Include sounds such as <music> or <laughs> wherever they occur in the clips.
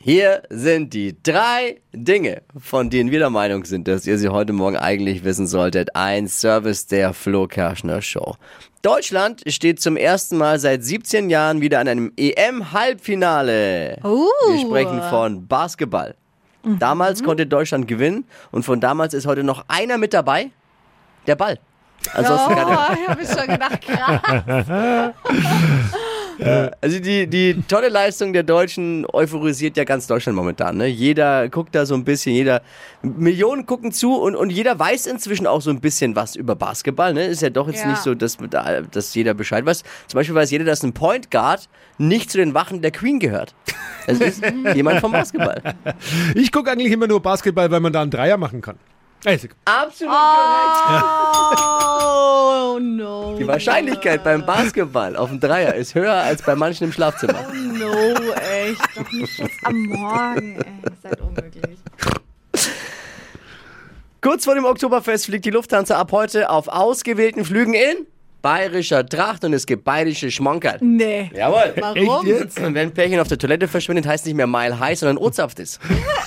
Hier sind die drei Dinge, von denen wir der Meinung sind, dass ihr sie heute Morgen eigentlich wissen solltet. Ein Service der Flo Kerschner Show. Deutschland steht zum ersten Mal seit 17 Jahren wieder an einem EM-Halbfinale. Uh. Wir sprechen von Basketball. Damals konnte Deutschland gewinnen und von damals ist heute noch einer mit dabei, der Ball. Ansonsten oh, keine. ich habe schon gedacht, krass. <laughs> <laughs> Also die, die tolle Leistung der Deutschen euphorisiert ja ganz Deutschland momentan. Ne? Jeder guckt da so ein bisschen, jeder Millionen gucken zu und, und jeder weiß inzwischen auch so ein bisschen was über Basketball. Ne? Ist ja doch jetzt Ja. nicht so, dass, dass jeder Bescheid weiß. Zum Beispiel weiß jeder, dass ein Point Guard nicht zu den Wachen der Queen gehört. Es ist <laughs> jemand vom Basketball. Ich gucke eigentlich immer nur Basketball, weil man da einen Dreier machen kann. Also, Absolut korrekt. Oh, no. Die Wahrscheinlichkeit beim Basketball auf dem Dreier ist höher als bei manchen im Schlafzimmer. Oh, no, echt. Doch nicht jetzt am Morgen, ey. Ihr seid unmöglich. Kurz vor dem Oktoberfest fliegt die Lufthansa ab heute auf ausgewählten Flügen in bayerischer Tracht und es gibt bayerische Schmankerl. Nee. Jawohl. Warum? Echt jetzt? Und wenn ein Pärchen auf der Toilette verschwindet, heißt nicht mehr Mile High, sondern Ozapft ist. <laughs>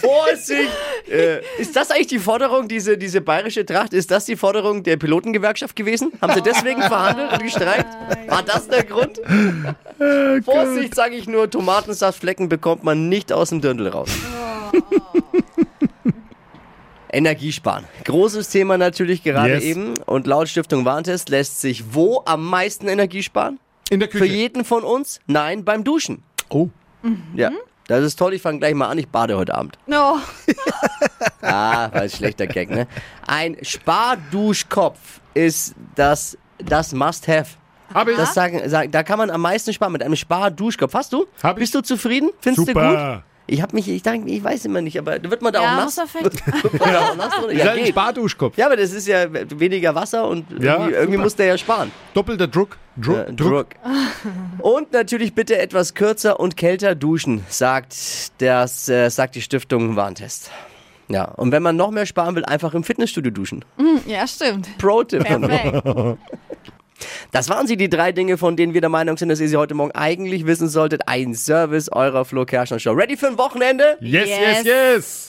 Vorsicht! äh, ist das eigentlich die Forderung, diese, diese bayerische Tracht, ist das die Forderung der Pilotengewerkschaft gewesen? Haben sie deswegen verhandelt und gestreikt? War das der Grund? Vorsicht, sage ich nur, Tomatensaftflecken bekommt man nicht aus dem Dirndl raus. Energiesparen. Großes Thema natürlich gerade Yes. eben. Und laut Stiftung Warntest lässt sich wo am meisten Energie sparen? in der Für Küche. jeden von uns? Nein, beim Duschen. Oh. Ja. Das ist toll, ich fange gleich mal an, ich bade heute Abend. No. <laughs> <laughs> Ah, war ein schlechter Gag, ne? Ein Sparduschkopf ist das, das Must-Have. Habe ich. Das sagen, sagen, da kann man am meisten sparen mit einem Sparduschkopf. Hast du? Hab ich. Bist du zufrieden? Findest du gut? Super. Ich habe mich, ich denke, ich weiß immer nicht, aber wird man da Ja, auch nass? <laughs> Wird man da auch nass oder? Ja, halt ein. Sparduschkopf. ja, aber das ist ja weniger Wasser und Ja, irgendwie, irgendwie super. muss der ja sparen. Doppelter Druck. Druck. Äh, Druck. Und natürlich bitte etwas kürzer und kälter duschen, sagt, das, äh, sagt die Stiftung Warntest. Ja, und wenn man noch mehr sparen will, einfach im Fitnessstudio duschen. Ja, stimmt. Pro-Tipp. <laughs> Das waren sie, die drei Dinge, von denen wir der Meinung sind, dass ihr sie heute Morgen eigentlich wissen solltet. Ein Service eurer Flo Kerschner Show. Ready für ein Wochenende? Yes, yes, Yes. yes.